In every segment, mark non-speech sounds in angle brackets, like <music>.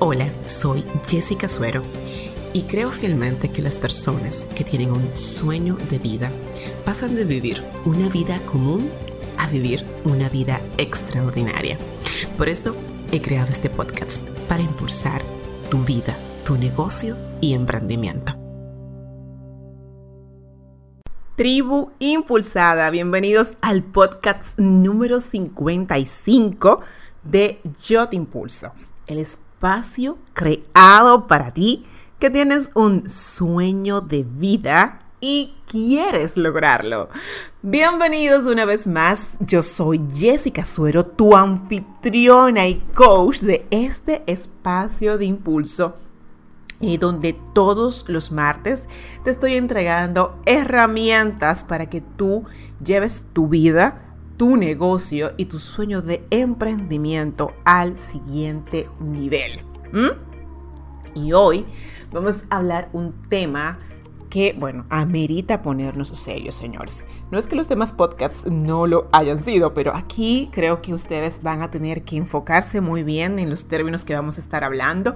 Hola, soy Jessica Suero y creo fielmente que las personas que tienen un sueño de vida pasan de vivir una vida común a vivir una vida extraordinaria. Por eso he creado este podcast para impulsar tu vida, tu negocio y emprendimiento. Tribu Impulsada, bienvenidos al podcast número 55 de Yo Te Impulso, el espacio creado para ti que tienes un sueño de vida y quieres lograrlo. Bienvenidos una vez más, yo soy Jessica Suero, tu anfitriona y coach de este espacio de impulso y donde todos los martes te estoy entregando herramientas para que tú lleves tu vida tu negocio y tu sueño de emprendimiento al siguiente nivel. Y hoy vamos a hablar un tema que, bueno, amerita ponernos serios, señores. No es que los demás podcasts no lo hayan sido, pero aquí creo que ustedes van a tener que enfocarse muy bien en los términos que vamos a estar hablando,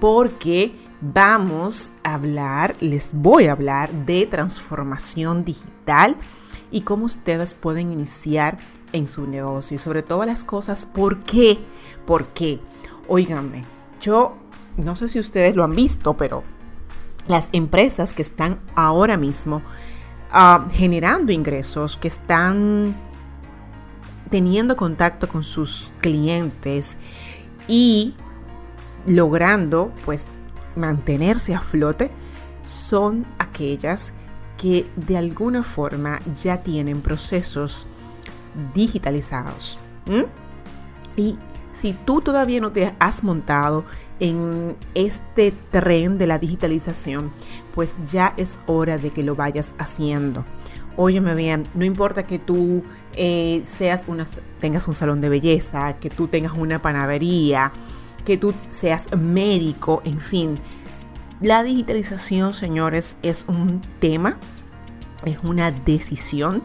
porque vamos a hablar, les voy a hablar de transformación digital y cómo ustedes pueden iniciar en su negocio y sobre todas las cosas, ¿por qué? ¿Por qué? Yo no sé si ustedes lo han visto, pero las empresas que están ahora mismo ah, generando ingresos, que están teniendo contacto con sus clientes y logrando pues mantenerse a flote, son aquellas que de alguna forma ya tienen procesos digitalizados. Y si tú todavía no te has montado en este tren de la digitalización, pues ya es hora de que lo vayas haciendo. Óyeme bien, no importa que tú eh, seas una, tengas un salón de belleza, que tú tengas una panadería, que tú seas médico, en fin, la digitalización, señores, es un tema, es una decisión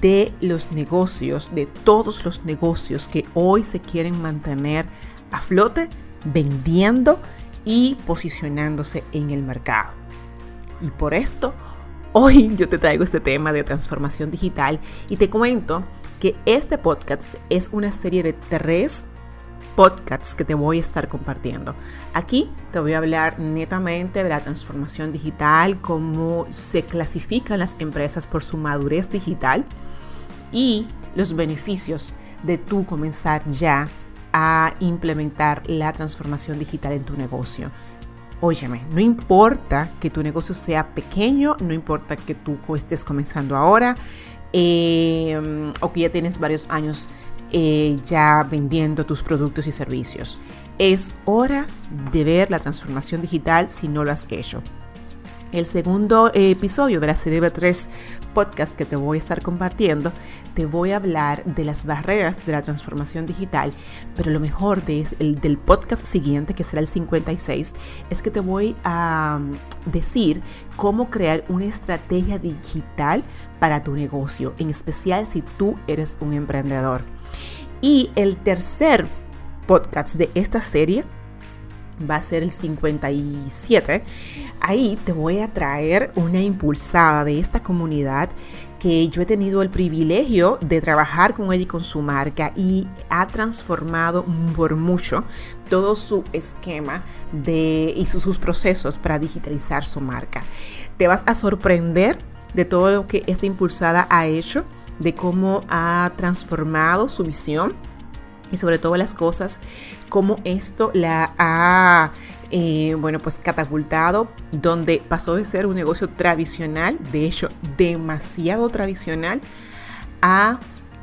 de los negocios, de todos los negocios que hoy se quieren mantener a flote, vendiendo y posicionándose en el mercado. Y por esto, hoy <laughs> yo te traigo este tema de transformación digital y te cuento que este podcast es una serie de tres podcasts que te voy a estar compartiendo. Aquí te voy a hablar netamente de la transformación digital, cómo se clasifican las empresas por su madurez digital y los beneficios de tú comenzar ya a implementar la transformación digital en tu negocio. Óyeme, no importa que tu negocio sea pequeño, no importa que tú estés comenzando ahora eh, o que ya tienes varios años eh, ya vendiendo tus productos y servicios. Es hora de ver la transformación digital si no lo has hecho. El segundo episodio de la serie de tres podcasts que te voy a estar compartiendo, te voy a hablar de las barreras de la transformación digital, pero lo mejor del podcast siguiente, que será el 56, es que te voy a mm, decir cómo crear una estrategia digital para tu negocio, en especial si tú eres un emprendedor. Y el tercer podcast de esta serie va a ser el 57. Ahí te voy a traer una impulsada de esta comunidad que yo he tenido el privilegio de trabajar con ella y con su marca y ha transformado por mucho todo su esquema de, y sus, sus procesos para digitalizar su marca. Te vas a sorprender de todo lo que esta impulsada ha hecho, de cómo ha transformado su visión y sobre todo las cosas, cómo esto la ha, eh, bueno, pues catapultado, donde pasó de ser un negocio tradicional, de hecho demasiado tradicional, a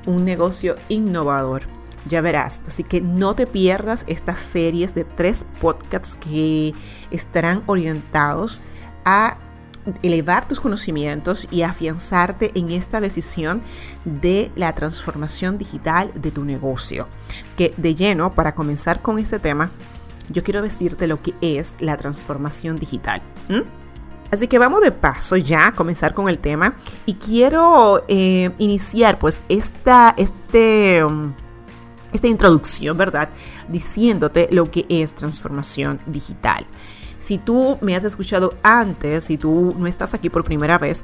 un negocio innovador. Ya verás, así que no te pierdas estas series de tres podcasts que estarán orientados a elevar tus conocimientos y afianzarte en esta decisión de la transformación digital de tu negocio. Que de lleno, para comenzar con este tema, yo quiero decirte lo que es la transformación digital. Así que vamos de paso ya a comenzar con el tema y quiero eh, iniciar pues esta, este, esta introducción, ¿verdad? Diciéndote lo que es transformación digital. Si tú me has escuchado antes, si tú no estás aquí por primera vez,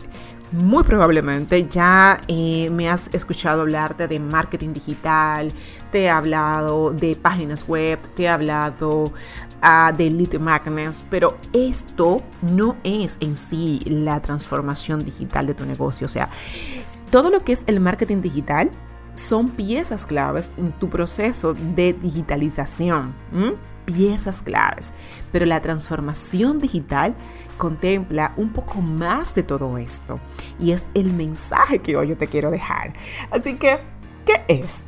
muy probablemente ya eh, me has escuchado hablarte de marketing digital, te he hablado de páginas web, te he hablado uh, de lead magnets, pero esto no es en sí la transformación digital de tu negocio. O sea, todo lo que es el marketing digital son piezas claves en tu proceso de digitalización. Piezas claves. Pero la transformación digital contempla un poco más de todo esto. Y es el mensaje que hoy yo te quiero dejar. Así que, ¿qué es?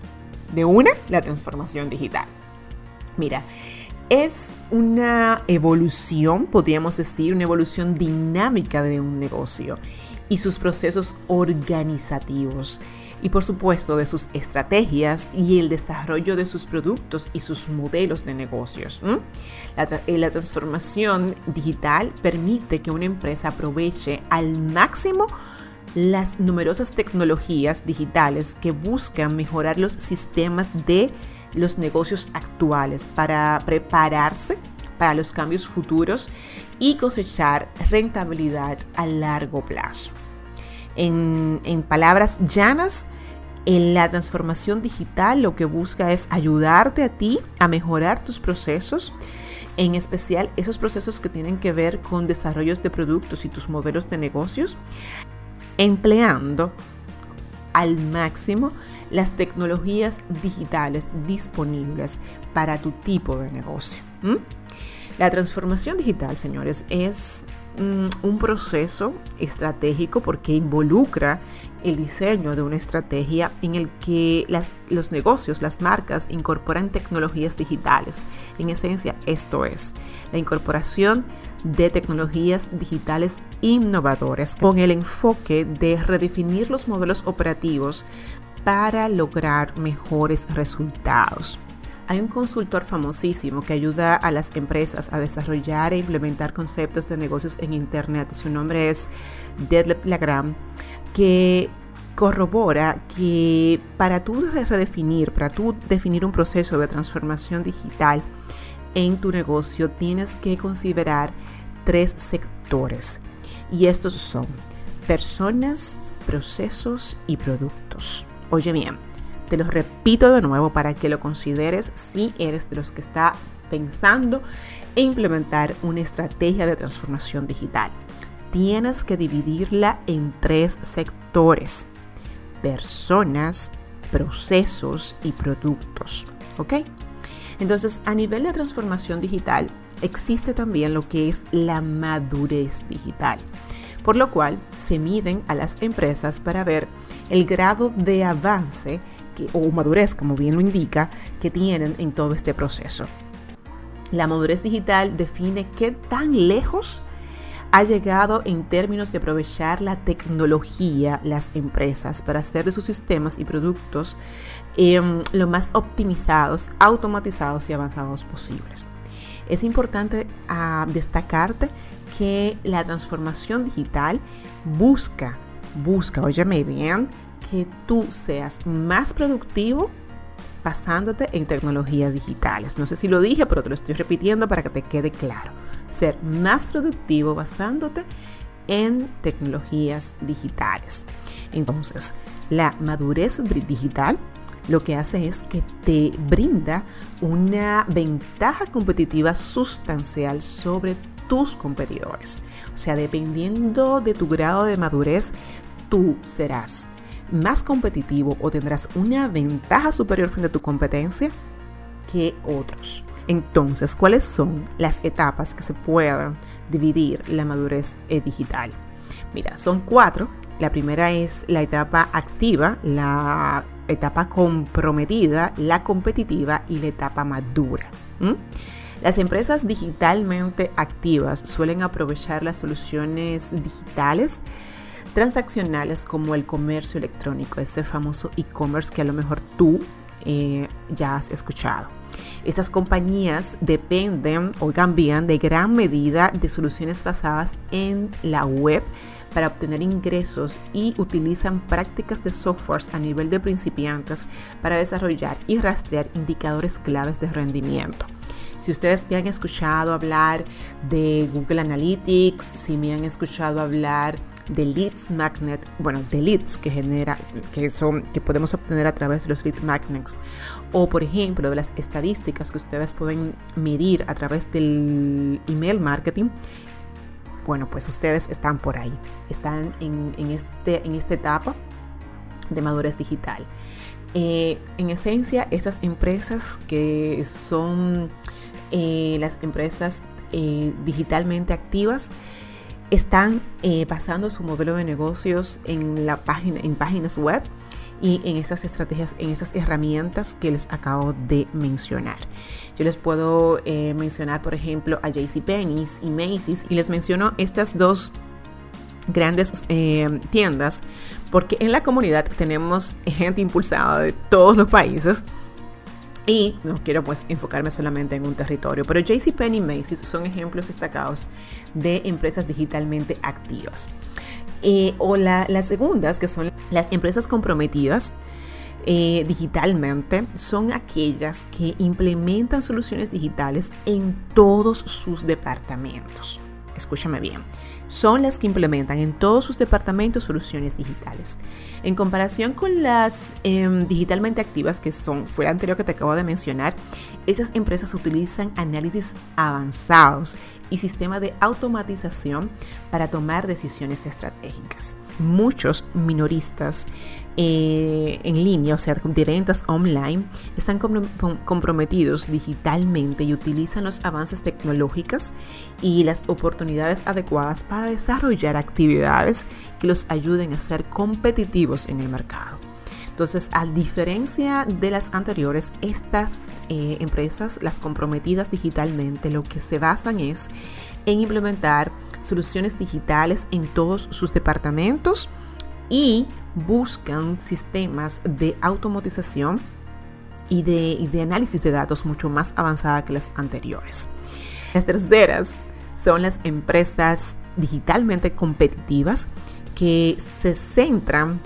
De una, la transformación digital. Mira, es una evolución, podríamos decir, una evolución dinámica de un negocio y sus procesos organizativos y por supuesto de sus estrategias y el desarrollo de sus productos y sus modelos de negocios. La, eh, la, transformación digital permite que una empresa aproveche al máximo las numerosas tecnologías digitales que buscan mejorar los sistemas de los negocios actuales para prepararse para los cambios futuros y cosechar rentabilidad a largo plazo. En, palabras llanas, en la transformación digital lo que busca es ayudarte a ti a mejorar tus procesos, en especial esos procesos que tienen que ver con desarrollos de productos y tus modelos de negocios, empleando al máximo las tecnologías digitales disponibles para tu tipo de negocio. La transformación digital, señores, es un proceso estratégico porque involucra el diseño de una estrategia en el que los negocios, las marcas incorporan tecnologías digitales. En esencia, esto es la incorporación de tecnologías digitales innovadoras con el enfoque de redefinir los modelos operativos para lograr mejores resultados. Hay un consultor famosísimo que ayuda a las empresas a desarrollar e implementar conceptos de negocios en Internet. Su nombre es Detlef Lagram, que corrobora que para tú redefinir, para tú definir un proceso de transformación digital en tu negocio, tienes que considerar tres sectores. Y estos son personas, procesos y productos. Oye bien, te los repito de nuevo para que lo consideres si eres de los que está pensando en implementar una estrategia de transformación digital. Tienes que dividirla en tres sectores. Personas, procesos y productos. ¿Ok? Entonces, a nivel de transformación digital, existe también lo que es la madurez digital por lo cual se miden a las empresas para ver el grado de avance o madurez, como bien lo indica, que tienen en todo este proceso. La madurez digital define qué tan lejos ha llegado en términos de aprovechar la tecnología las empresas para hacer de sus sistemas y productos em, lo más optimizados, automatizados y avanzados posibles. Es importante ah, destacarte que la transformación digital busca, busca, óyeme bien, que tú seas más productivo basándote en tecnologías digitales. No sé si lo dije, pero te lo estoy repitiendo para que te quede claro. Ser más productivo basándote en tecnologías digitales. Entonces, la madurez digital lo que hace es que te brinda una ventaja competitiva sustancial sobre tus competidores. O sea, dependiendo de tu grado de madurez, tú serás más competitivo o tendrás una ventaja superior frente a tu competencia que otros. Entonces, ¿cuáles son las etapas que se puedan dividir la madurez eh, digital? Mira, son cuatro. La primera es la etapa activa, la etapa comprometida, la competitiva y la etapa madura. Las empresas digitalmente activas suelen aprovechar las soluciones digitales transaccionales como el comercio electrónico, ese famoso e-commerce que a lo mejor tú eh, ya has escuchado. Estas compañías dependen o cambian de gran medida de soluciones basadas en la web para obtener ingresos y utilizan prácticas de softwares a nivel de principiantes para desarrollar y rastrear indicadores claves de rendimiento. Si ustedes me han escuchado hablar de Google Analytics, si me han escuchado hablar leads magnet, bueno, de leads que genera, que son, que podemos obtener a través de los lead magnets, o por ejemplo de las estadísticas que ustedes pueden medir a través del email marketing, bueno, pues ustedes están por ahí, están en, este, en esta etapa de madurez digital. Eh, en esencia, esas empresas que son eh, las empresas eh, digitalmente activas, están eh, basando su modelo de negocios en, la página, en páginas web y en esas estrategias, en esas herramientas que les acabo de mencionar. Yo les puedo eh, mencionar, por ejemplo, a JCPenney y Macy's y les menciono estas dos grandes eh, tiendas porque en la comunidad tenemos gente impulsada de todos los países y no quiero pues enfocarme solamente en un territorio, pero JCPenney y Macy's son ejemplos destacados de empresas digitalmente activas. Eh, o las segundas, que son las empresas comprometidas eh, digitalmente, son aquellas que implementan soluciones digitales en todos sus departamentos. Escúchame bien son las que implementan en todos sus departamentos soluciones digitales. En comparación con las em, digitalmente activas, que son, fue la anterior que te acabo de mencionar, esas empresas utilizan análisis avanzados y sistemas de automatización para tomar decisiones estratégicas. Muchos minoristas eh, en línea, o sea, de ventas online, están comprometidos digitalmente y utilizan los avances tecnológicos y las oportunidades adecuadas para desarrollar actividades que los ayuden a ser competitivos en el mercado. Entonces, a diferencia de las anteriores, estas eh, empresas, las comprometidas digitalmente, lo que se basan es en implementar soluciones digitales en todos sus departamentos y buscan sistemas de automatización y de, de análisis de datos mucho más avanzada que las anteriores. Las terceras son las empresas digitalmente competitivas que se centran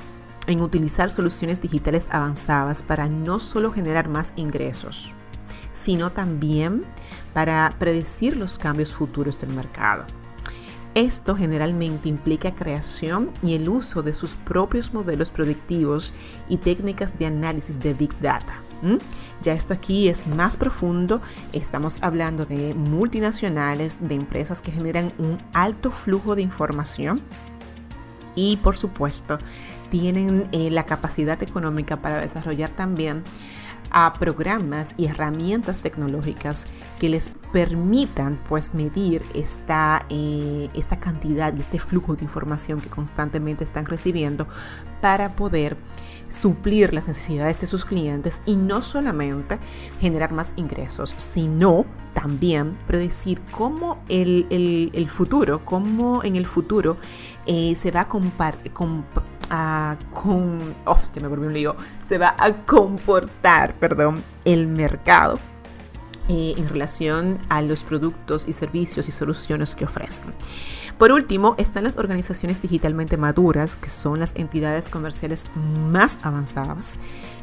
en utilizar soluciones digitales avanzadas para no solo generar más ingresos, sino también para predecir los cambios futuros del mercado. Esto generalmente implica creación y el uso de sus propios modelos predictivos y técnicas de análisis de Big Data. Ya esto aquí es más profundo, estamos hablando de multinacionales, de empresas que generan un alto flujo de información y por supuesto tienen eh, la capacidad económica para desarrollar también a programas y herramientas tecnológicas que les permitan pues medir eh, esta cantidad y este flujo de información que constantemente están recibiendo para poder suplir las necesidades de sus clientes y no solamente generar más ingresos, sino también predecir cómo el, el, futuro, cómo en el futuro eh, se va a compartir oh, se va a comportar, perdón, el mercado eh, en relación a los productos y servicios y soluciones que ofrecen. Por último, están las organizaciones digitalmente maduras, que son las entidades comerciales más avanzadas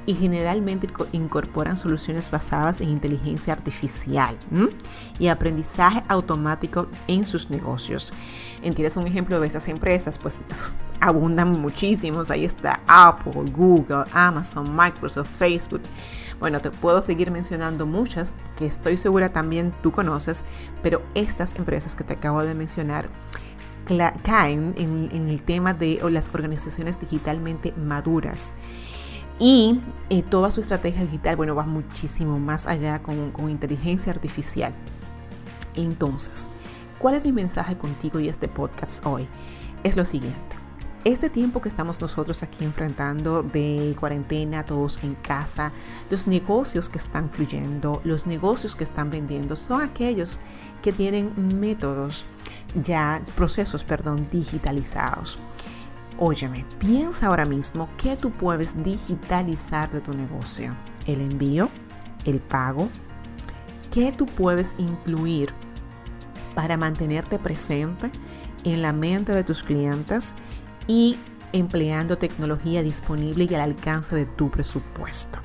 y generalmente incorporan soluciones basadas en inteligencia artificial y aprendizaje automático en sus negocios. ¿Entiendes un ejemplo de esas empresas? Pues abundan muchísimos. Ahí está Apple, Google, Amazon, Microsoft, Facebook. Bueno, te puedo seguir mencionando muchas que estoy segura también tú conoces, pero estas empresas que te acabo de mencionar caen en, el tema de las organizaciones digitalmente maduras. Y eh, toda su estrategia digital, bueno, va muchísimo más allá con, con inteligencia artificial. Entonces, ¿cuál es mi mensaje contigo y este podcast hoy? Es lo siguiente. Este tiempo que estamos nosotros aquí enfrentando de cuarentena, todos en casa, los negocios que están fluyendo, los negocios que están vendiendo, son aquellos que tienen métodos ya, procesos, perdón, digitalizados. Óyeme, piensa ahora mismo qué tú puedes digitalizar de tu negocio. El envío, el pago, qué tú puedes incluir para mantenerte presente en la mente de tus clientes y empleando tecnología disponible y al alcance de tu presupuesto.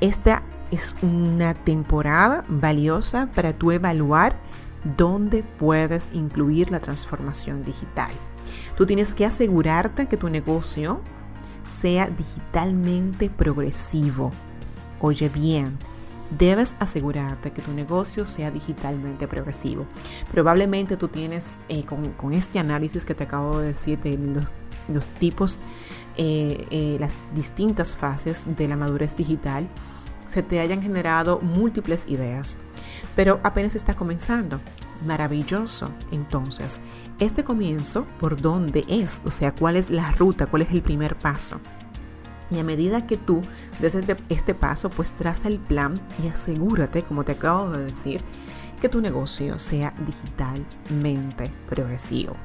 Esta es una temporada valiosa para tú evaluar dónde puedes incluir la transformación digital. Tú tienes que asegurarte que tu negocio sea digitalmente progresivo. Oye bien, debes asegurarte que tu negocio sea digitalmente progresivo. Probablemente tú tienes, eh, con, este análisis que te acabo de decir de los, tipos, eh, eh, las distintas fases de la madurez digital, se te hayan generado múltiples ideas, pero apenas está comenzando. Maravilloso. Entonces, este comienzo, ¿por dónde es? O sea, ¿cuál es la ruta? ¿Cuál es el primer paso? Y a medida que tú des este, este paso, pues traza el plan y asegúrate, como te acabo de decir, que tu negocio sea digitalmente progresivo.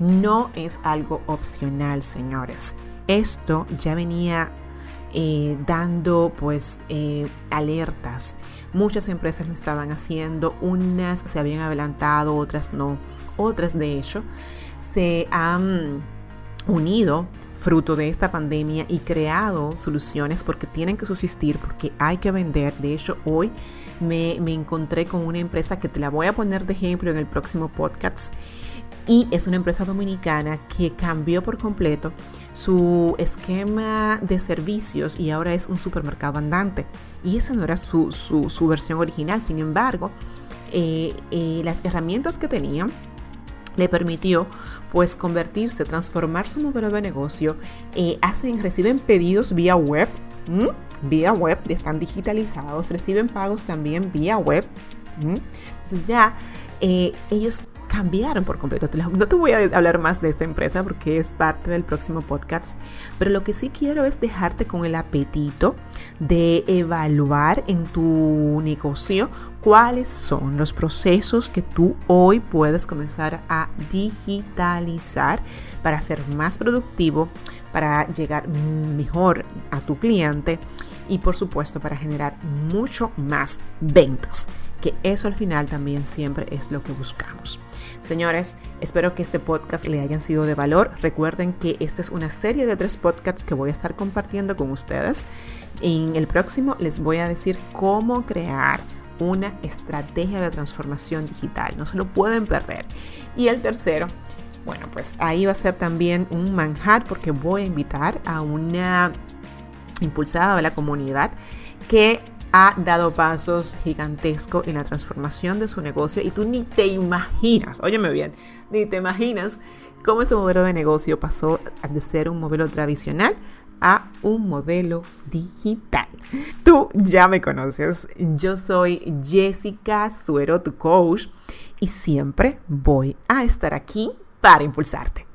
No es algo opcional, señores. Esto ya venía eh, dando pues eh, alertas. Muchas empresas lo estaban haciendo, unas se habían adelantado, otras no. Otras de hecho se han unido fruto de esta pandemia y creado soluciones porque tienen que subsistir, porque hay que vender. De hecho, hoy me, me encontré con una empresa que te la voy a poner de ejemplo en el próximo podcast y es una empresa dominicana que cambió por completo su esquema de servicios y ahora es un supermercado andante. Y esa no era su, versión original. Sin embargo, eh, eh, las herramientas que tenían le permitió pues convertirse, transformar su modelo de negocio. Eh, hacen, reciben pedidos vía web, vía web, están digitalizados, reciben pagos también vía web. Entonces ya ellos cambiaron por completo. No te voy a hablar más de esta empresa porque es parte del próximo podcast, pero lo que sí quiero es dejarte con el apetito de evaluar en tu negocio cuáles son los procesos que tú hoy puedes comenzar a digitalizar para ser más productivo, para llegar mejor a tu cliente y por supuesto para generar mucho más ventas que eso al final también siempre es lo que buscamos. Señores, espero que este podcast le hayan sido de valor. Recuerden que esta es una serie de tres podcasts que voy a estar compartiendo con ustedes. En el próximo les voy a decir cómo crear una estrategia de transformación digital. No se lo pueden perder. Y el tercero, bueno, pues ahí va a ser también un manjar porque voy a invitar a una impulsada de la comunidad que ha dado pasos gigantescos en la transformación de su negocio y tú ni te imaginas, óyeme bien, ni te imaginas cómo ese modelo de negocio pasó de ser un modelo tradicional a un modelo digital. Tú ya me conoces, yo soy Jessica Suero, tu coach, y siempre voy a estar aquí para impulsarte.